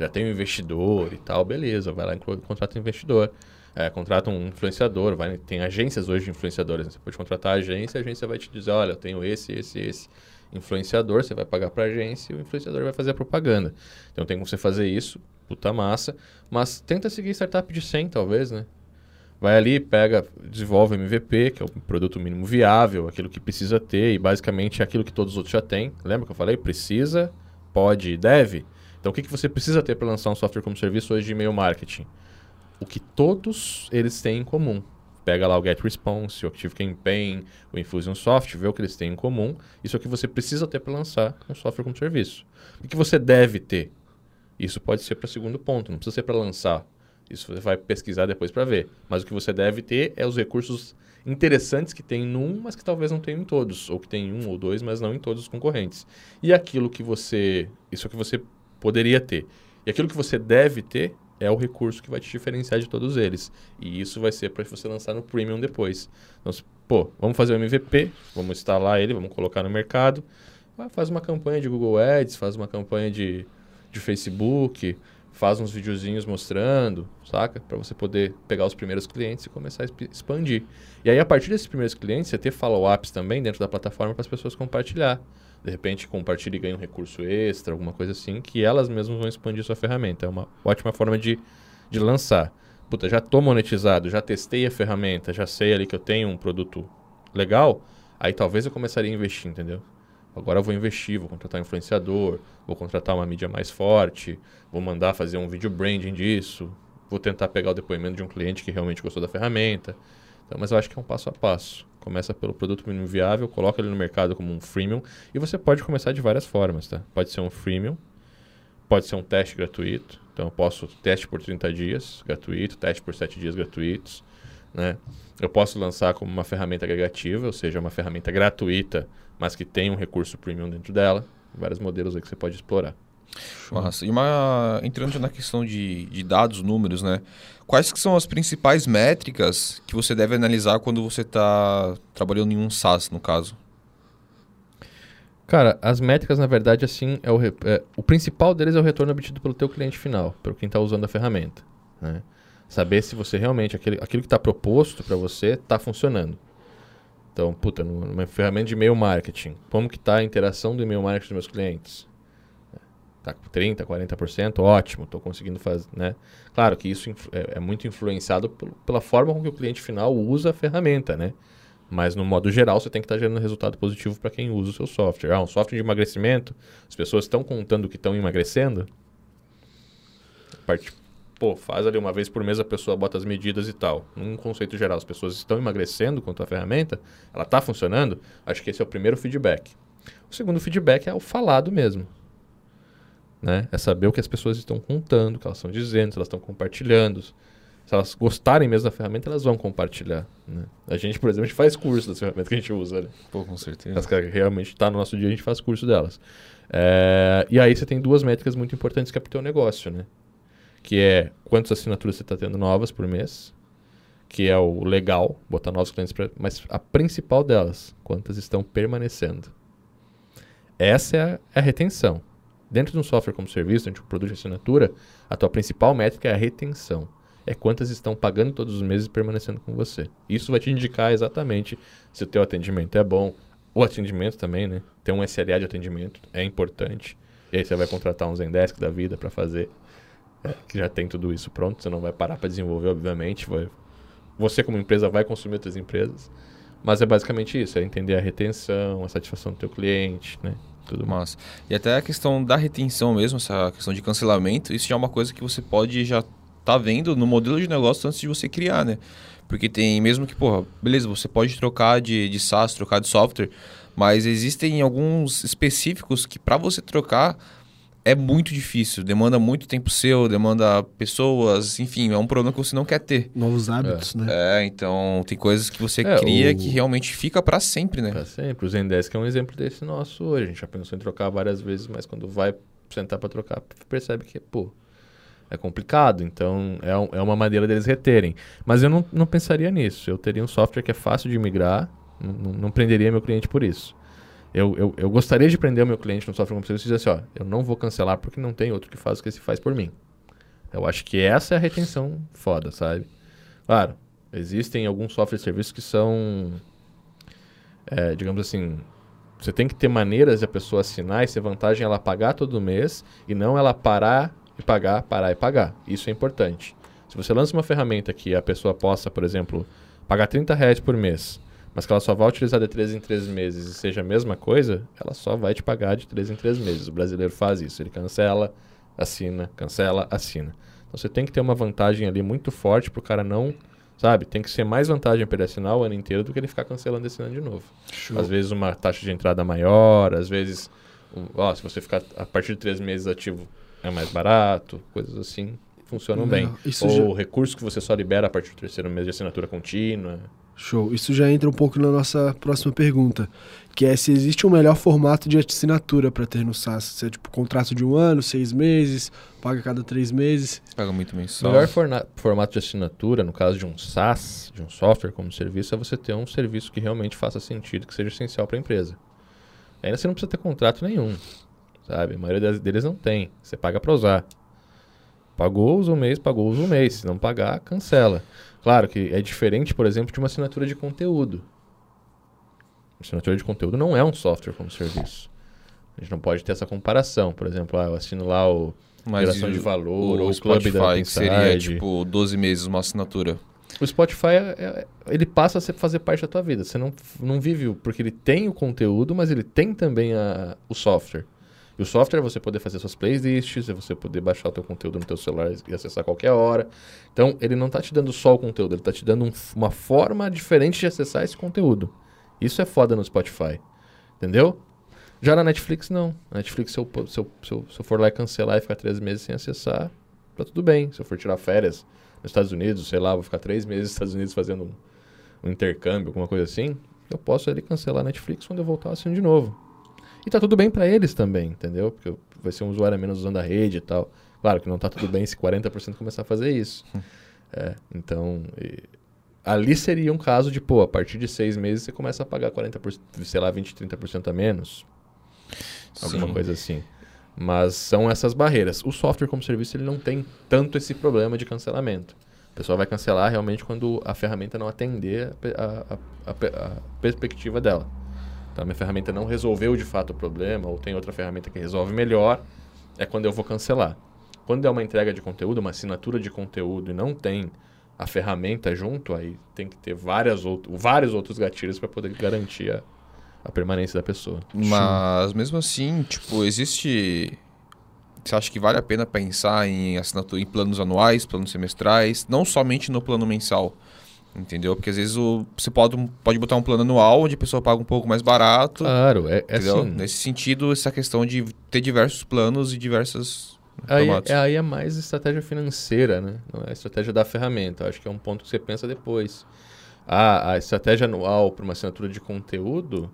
Já tem um investidor e tal, beleza. Vai lá e co- contrata um investidor. É, contrata um influenciador. Vai, tem agências hoje de influenciadores. né? Você pode contratar a agência, a agência vai te dizer, olha, eu tenho esse, esse, esse influenciador. Você vai pagar para agência e o influenciador vai fazer a propaganda. Então tem como você fazer isso, puta massa. Mas tenta seguir startup de 100, talvez, né? Vai ali, pega, desenvolve MVP, que é o produto mínimo viável, aquilo que precisa ter, e basicamente é aquilo que todos os outros já têm. Lembra que eu falei? Precisa, pode e deve. Então o que, que você precisa ter para lançar um software como serviço hoje de e-mail marketing? O que todos eles têm em comum. Pega lá o GetResponse, o ActiveCampaign, o Infusionsoft, vê o que eles têm em comum. Isso é o que você precisa ter para lançar um software como serviço. O que, você deve ter? Isso pode ser para segundo ponto, não precisa ser para lançar. Isso você vai pesquisar depois para ver. Mas o que você deve ter é os recursos interessantes que tem num, mas que talvez não tenham em todos. Ou que tem em um ou dois, mas não em todos os concorrentes. E aquilo que você. Isso é o que você poderia ter. E aquilo que você deve ter é o recurso que vai te diferenciar de todos eles. E isso vai ser para você lançar no Premium depois. Então, pô, vamos fazer o MVP, vamos instalar ele, vamos colocar no mercado. Faz uma campanha de Google Ads, faz uma campanha de, de Facebook, faz uns videozinhos mostrando, saca? Para você poder pegar os primeiros clientes e começar a exp- expandir. E aí, a partir desses primeiros clientes, você ter follow-ups também dentro da plataforma para as pessoas compartilhar. De repente, compartilha e ganha um recurso extra, alguma coisa assim, que elas mesmas vão expandir sua ferramenta. É uma ótima forma de, de lançar. Puta, já estou monetizado, já testei a ferramenta, já sei ali que eu tenho um produto legal, aí talvez eu começaria a investir, entendeu? Agora eu vou investir, vou contratar um influenciador, vou contratar uma mídia mais forte, vou mandar fazer um vídeo branding disso, vou tentar pegar o depoimento de um cliente que realmente gostou da ferramenta. Então, mas eu acho que é um passo a passo. Começa pelo produto mínimo viável, coloca ele no mercado como um freemium e você pode começar de várias formas, tá? Pode ser um freemium, pode ser um teste gratuito. Então eu posso teste por 30 dias gratuito, teste por 7 dias gratuitos, né? Eu posso lançar como uma ferramenta agregativa, ou seja, uma ferramenta gratuita, mas que tem um recurso premium dentro dela. Vários modelos aí que você pode explorar. Massa. E uma, entrando na questão de, de dados, números, né? Quais que são as principais métricas que você deve analisar quando você está trabalhando em um SaaS, no caso? Cara, as métricas, na verdade, assim, é o, é, o principal deles é o retorno obtido pelo teu cliente final, pelo quem está usando a ferramenta. Né? Saber se você realmente, aquele, aquilo que está proposto para você, está funcionando. Então, puta, numa ferramenta de e-mail marketing, como que está a interação do e-mail marketing dos meus clientes? Está com 30%, 40%, ótimo, estou conseguindo fazer, né? Claro que isso é, é muito influenciado pela forma com que o cliente final usa a ferramenta, né? Mas no modo geral, você tem que estar tá gerando resultado positivo para quem usa o seu software. Ah, um software de emagrecimento, as pessoas estão contando que estão emagrecendo. Parte, pô, faz ali uma vez por mês a pessoa bota as medidas e tal. Num conceito geral, as pessoas estão emagrecendo com a tua ferramenta, ela está funcionando. Acho que esse é o primeiro feedback. O segundo feedback é o falado mesmo. Né? É saber o que as pessoas estão contando, o que elas estão dizendo, se elas estão compartilhando se elas gostarem mesmo da ferramenta, elas vão compartilhar. Né? A gente, por exemplo, a gente faz curso das ferramentas que a gente usa. Né? Pô, com certeza. As que realmente está no nosso dia, a gente faz curso delas. É, e aí você tem duas métricas muito importantes que é para o teu negócio, né? Que é quantas assinaturas você está tendo novas por mês, que é o legal, botar novos clientes, pra, mas a principal delas, quantas estão permanecendo. Essa é a, é a retenção. Dentro de um software como serviço, dentro de um produto de assinatura, a tua principal métrica é a retenção é quantas estão pagando todos os meses e permanecendo com você. Isso vai te indicar exatamente se o teu atendimento é bom. O atendimento também, né? Ter um SLA de atendimento é importante. E aí você vai contratar um Zendesk da vida para fazer, é, que já tem tudo isso pronto. Você não vai parar para desenvolver, obviamente. Vai... Você como empresa vai consumir outras empresas. Mas é basicamente isso, é entender a retenção, a satisfação do teu cliente, né? Tudo massa. E até a questão da retenção mesmo, essa questão de cancelamento, isso já é uma coisa que você pode já tá vendo no modelo de negócio antes de você criar, né? Porque tem, mesmo que, porra, beleza, você pode trocar de, de SaaS, trocar de software, mas existem alguns específicos que para você trocar é muito difícil, demanda muito tempo seu, demanda pessoas, enfim, é um problema que você não quer ter. Novos hábitos, é. né? É, então tem coisas que você é, cria o... que realmente fica para sempre, né? Para sempre. O Zendesk é um exemplo desse nosso hoje. A gente já pensou em trocar várias vezes, mas quando vai sentar para trocar, percebe que, pô, é complicado, então é, um, é uma maneira deles reterem. Mas eu não, não pensaria nisso. Eu teria um software que é fácil de migrar, não, não prenderia meu cliente por isso. Eu, eu, eu, gostaria de prender o meu cliente no software como serviço e dizer assim, ó, eu não vou cancelar porque não tem outro que faz o que esse faz por mim. Eu acho que essa é a retenção foda, sabe? Claro, existem alguns software serviços que são, é, digamos assim, você tem que ter maneiras de a pessoa assinar e ser vantagem ela pagar todo mês e não ela parar e pagar, parar e pagar. Isso é importante. Se você lança uma ferramenta que a pessoa possa, por exemplo, pagar 30 reais por mês, mas que ela só vai utilizar de 3 em 3 meses e seja a mesma coisa, ela só vai te pagar de 3 em 3 meses. O brasileiro faz isso. Ele cancela, assina, cancela, assina. Então você tem que ter uma vantagem ali muito forte para o cara não. Sabe? Tem que ser mais vantagem para ele assinar o ano inteiro do que ele ficar cancelando esse ano de novo. Show. Às vezes uma taxa de entrada maior, às vezes. Um, ó, se você ficar a partir de três meses ativo é mais barato, coisas assim funcionam Não, bem. Ou já... recurso que você só libera a partir do terceiro mês de assinatura contínua. Show. Isso já entra um pouco na nossa próxima pergunta, que é se existe um melhor formato de assinatura para ter no SaaS. Se é tipo contrato de um ano, seis meses, paga cada três meses. Paga muito mensal. O melhor formato de assinatura, no caso de um SaaS, de um software como serviço, é você ter um serviço que realmente faça sentido, que seja essencial para a empresa. Ainda você não precisa ter contrato nenhum sabe? A maioria deles não tem. Você paga para usar. Pagou, usa um mês, pagou, usa um mês. Se não pagar, cancela. Claro que é diferente, por exemplo, de uma assinatura de conteúdo. Assinatura de conteúdo não é um software como serviço. A gente não pode ter essa comparação. Por exemplo, ah, eu assino lá o Mas geração de valor, o, ou o Spotify, Club da que seria tipo 12 meses uma assinatura. O Spotify, é, é, ele passa a fazer parte da tua vida. Você não, não vive porque ele tem o conteúdo, mas ele tem também a, o software. E o software é você poder fazer suas playlists, é você poder baixar o teu conteúdo no teu celular e acessar a qualquer hora. Então, ele não está te dando só o conteúdo, ele está te dando um, uma forma diferente de acessar esse conteúdo. Isso é foda no Spotify. Entendeu? Já na Netflix, não. Na Netflix, se eu, se eu, se eu, for lá e cancelar e ficar três meses sem acessar, tá tudo bem. Se eu for tirar férias nos Estados Unidos, sei lá, vou ficar três meses nos Estados Unidos fazendo um, um intercâmbio, alguma coisa assim, eu posso ali cancelar a Netflix quando eu voltar assim de novo. E tá tudo bem para eles também, entendeu? Porque vai ser um usuário a menos usando a rede e tal. Claro que não tá tudo bem se 40% começar a fazer isso. é, então, e, ali seria um caso de, pô, a partir de seis meses você começa a pagar 40%, sei lá, 20, 30% a menos. Alguma Sim. coisa assim. Mas são essas barreiras. O software como serviço ele não tem tanto esse problema de cancelamento. O pessoal vai cancelar realmente quando a ferramenta não atender a, a, a, a perspectiva dela. Então, minha ferramenta não resolveu de fato o problema, ou tem outra ferramenta que resolve melhor, é quando eu vou cancelar. Quando é uma entrega de conteúdo, uma assinatura de conteúdo e não tem a ferramenta junto, aí tem que ter várias outro, vários outros gatilhos para poder garantir a, a permanência da pessoa. Mas mesmo assim, tipo, existe. Você acha que vale a pena pensar em assinatura em planos anuais, planos semestrais, não somente no plano mensal? Entendeu? Porque às vezes o, você pode, pode botar um plano anual onde a pessoa paga um pouco mais barato. Claro, é, é assim. Nesse sentido, essa questão de ter diversos planos e diversas. Aí, é, aí é mais estratégia financeira, né? Não é a estratégia da ferramenta. Acho que é um ponto que você pensa depois. Ah, a estratégia anual para uma assinatura de conteúdo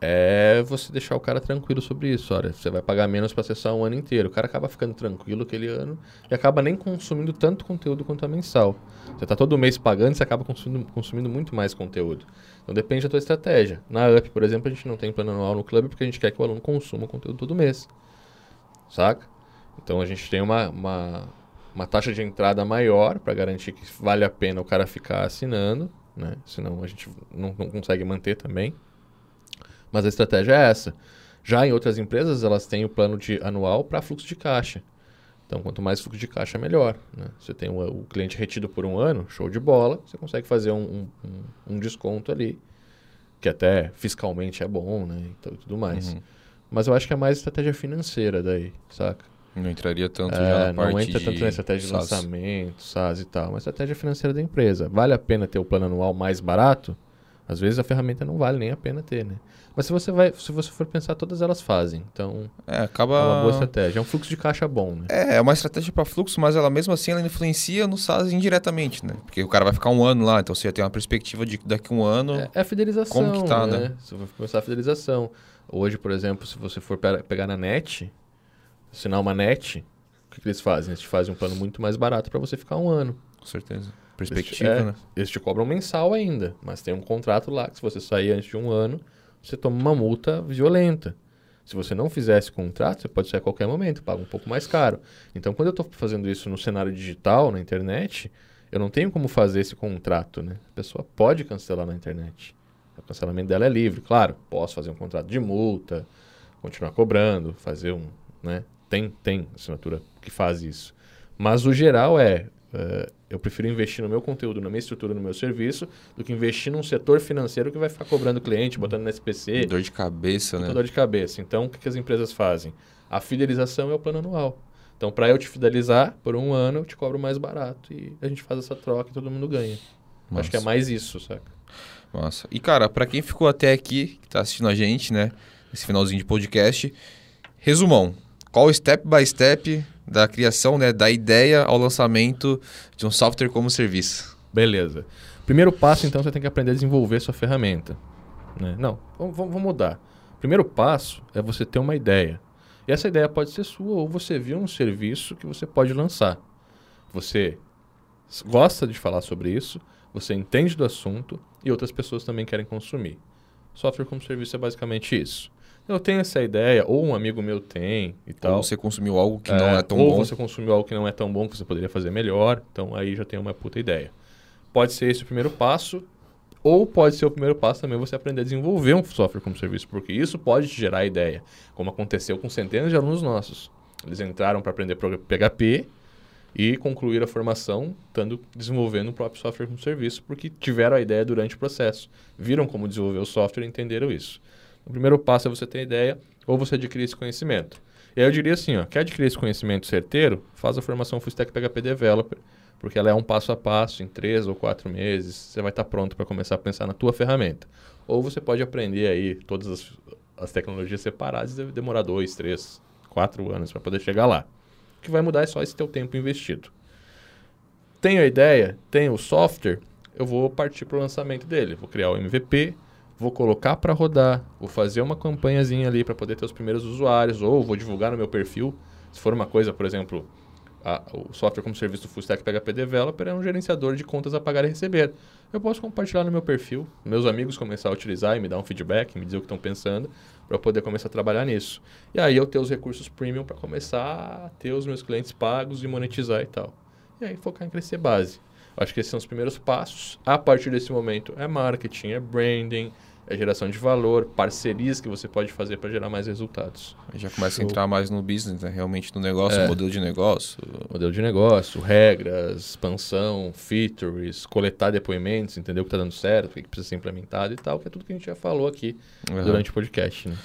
é você deixar o cara tranquilo sobre isso. Olha, você vai pagar menos para acessar um ano inteiro. O cara acaba ficando tranquilo aquele ano e acaba nem consumindo tanto conteúdo quanto a mensal. Você está todo mês pagando, você acaba consumindo, consumindo muito mais conteúdo. Então depende da tua estratégia. Na UP, por exemplo, a gente não tem plano anual no clube porque a gente quer que o aluno consuma conteúdo todo mês. Saca? Então a gente tem uma, uma, uma taxa de entrada maior para garantir que vale a pena o cara ficar assinando, né? Senão a gente não, não consegue manter também. Mas a estratégia é essa. Já em outras empresas, elas têm o plano de anual para fluxo de caixa. Então, quanto mais fluxo de caixa, melhor. Né? Você tem o, o, cliente retido por um ano, show de bola, você consegue fazer um, um, um desconto ali, que até fiscalmente é bom, né? E tudo mais. Uhum. Mas eu acho que é mais estratégia financeira daí, saca? Não entraria tanto É, já na parte não entra tanto na estratégia de lançamento, SaaS e tal, mas estratégia financeira da empresa. Vale a pena ter o plano anual mais barato? Às vezes a ferramenta não vale nem a pena ter, né? Mas se você vai, se você for pensar, todas elas fazem. Então, É, é acaba. uma boa estratégia. É um fluxo de caixa bom, né? É, é uma estratégia para fluxo, mas ela mesmo assim ela influencia no SaaS indiretamente, né? Porque o cara vai ficar um ano lá, então você tem uma perspectiva de que daqui a um ano. É, é a fidelização, Como que tá, né? né? Se você for começar a fidelização. Hoje, por exemplo, se você for pe- pegar na net, assinar uma net, o que, que eles fazem? Eles te fazem um plano muito mais barato para você ficar um ano. Com certeza. Eles te- Perspectiva, é, né? Eles te cobram mensal ainda, mas tem um contrato lá que se você sair antes de um ano, você toma uma multa violenta. Se você não fizer esse contrato, você pode sair a qualquer momento, paga um pouco mais caro. Então, quando eu estou fazendo isso no cenário digital, na internet, eu não tenho como fazer esse contrato, né? A pessoa pode cancelar na internet. O cancelamento dela é livre, claro. Posso fazer um contrato de multa, continuar cobrando, fazer um, né? Tem, tem assinatura que faz isso. Mas o geral é, é, eu prefiro investir no meu conteúdo, na minha estrutura, no meu serviço, do que investir num setor financeiro que vai ficar cobrando cliente, botando no SPC, Dor de cabeça, né? dor de cabeça. Então, o que, que as empresas fazem? A fidelização é o plano anual. Então, para eu te fidelizar por um ano, eu te cobro mais barato e a gente faz essa troca e todo mundo ganha. Acho que é mais isso, saca? Massa. E, cara, pra quem ficou até aqui, que tá assistindo a gente, né? Esse finalzinho de podcast, resumão. Qual o step by step da criação, né? Da ideia ao lançamento de um software como serviço? Beleza. Primeiro passo, então, você tem que aprender a desenvolver sua ferramenta. né? Não, vamos, vamos mudar. Primeiro passo é você ter uma ideia. E essa ideia pode ser sua ou você viu um serviço que você pode lançar. Você gosta de falar sobre isso, você entende do assunto e outras pessoas também querem consumir. Software como serviço é basicamente isso. Eu tenho essa ideia, ou um amigo meu tem e tal. Ou você consumiu algo que não é tão ou bom. você consumiu algo que não é tão bom que você poderia fazer melhor. Então aí já tem uma puta ideia. Pode ser esse o primeiro passo, ou pode ser o primeiro passo também você aprender a desenvolver um software como serviço, porque isso pode te gerar ideia, como aconteceu com centenas de alunos nossos. Eles entraram para aprender PHP e concluíram a formação estando desenvolvendo o próprio software como serviço, porque tiveram a ideia durante o processo. Viram como desenvolver o software e entenderam isso. O primeiro passo é você ter ideia ou você adquirir esse conhecimento. E aí eu diria assim, ó, quer adquirir esse conhecimento certeiro? Faz a formação Full Stack PHP Developer, porque ela é um passo a passo, em três ou quatro meses, você vai estar pronto para começar a pensar na tua ferramenta. Ou você pode aprender aí todas as, as tecnologias separadas e demorar dois, três, quatro anos para poder chegar lá. O que vai mudar é só esse teu tempo investido. Tenho a ideia, tenho o software, eu vou partir para o lançamento dele. Vou criar o MVP, vou colocar para rodar, vou fazer uma campanhazinha ali para poder ter os primeiros usuários, ou vou divulgar no meu perfil. Se for uma coisa, por exemplo, a- o software como serviço do Full Stack PHP Developer é um gerenciador de contas a pagar e receber. Eu posso compartilhar no meu perfil, meus amigos começar a utilizar e me dar um feedback, me dizer o que estão pensando, para poder começar a trabalhar nisso. E aí eu ter os recursos premium para começar a ter os meus clientes pagos e monetizar e tal. E aí focar em crescer base. Acho que esses são os primeiros passos. A partir desse momento é marketing, é branding, é geração de valor, parcerias que você pode fazer para gerar mais resultados. Aí já começa Show. a entrar mais no business, né? realmente no negócio, é. modelo de negócio. Modelo de negócio, regras, expansão, features, coletar depoimentos, entender o que está dando certo, o que precisa ser implementado e tal, que é tudo que a gente já falou aqui uhum. durante o podcast. Né?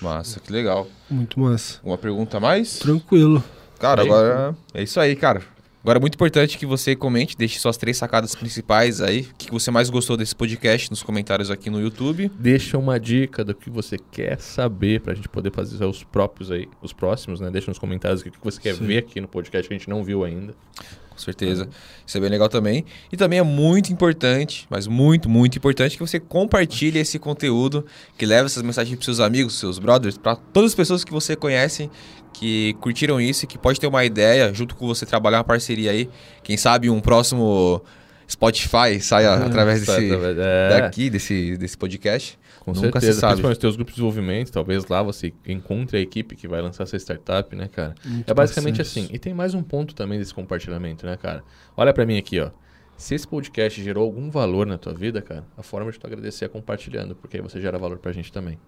Massa, que legal. Muito massa. Uma pergunta a mais? Tranquilo. Cara, agora é isso aí, cara. Agora é muito importante que você comente, deixe suas três sacadas principais aí. O que você mais gostou desse podcast nos comentários aqui no YouTube. Deixa uma dica do que você quer saber pra gente poder fazer os próprios aí, os próximos, né? Deixa nos comentários o que você quer Sim. ver aqui no podcast que a gente não viu ainda. Com certeza. Isso é bem legal também. E também é muito importante, mas muito, muito importante que você compartilhe esse conteúdo, que leve essas mensagens para seus amigos, seus brothers, para todas as pessoas que você conhece que curtiram isso e que pode ter uma ideia, junto com você, trabalhar uma parceria aí. Quem sabe um próximo Spotify saia é, através desse, é. daqui, desse, desse podcast. Com Nunca certeza, se sabe. principalmente os grupos de desenvolvimento, talvez lá você encontre a equipe que vai lançar essa startup, né, cara? Muito é basicamente assim. E tem mais um ponto também desse compartilhamento, né, cara? Olha para mim aqui, ó. Se esse podcast gerou algum valor na tua vida, cara, a forma de tu agradecer é compartilhando, porque aí você gera valor pra gente também.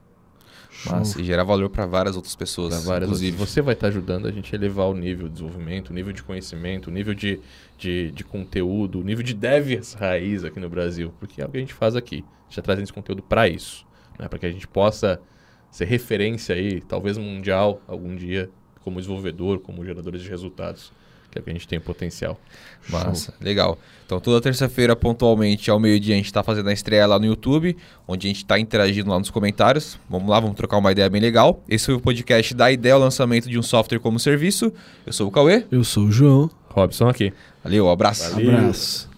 Mas e gerar valor para várias outras pessoas. Várias inclusive. Outras. Você vai estar tá ajudando a gente a elevar o nível de desenvolvimento, o nível de conhecimento, o nível de, de, de conteúdo, o nível de devs raiz aqui no Brasil. Porque é o que a gente faz aqui. A gente está trazendo esse conteúdo para isso. Né? Para que a gente possa ser referência aí, talvez mundial, algum dia, como desenvolvedor, como geradores de resultados que é que a gente tem potencial. Massa, Show. legal. Então toda terça-feira, pontualmente, ao meio-dia, a gente está fazendo a estreia lá no YouTube, onde a gente está interagindo lá nos comentários. Vamos lá, vamos trocar uma ideia bem legal. Esse foi o podcast da ideia ao lançamento de um software como serviço. Eu sou o Cauê. Eu sou o João. Robson aqui. Valeu, um abraço. Valeu. Abraço.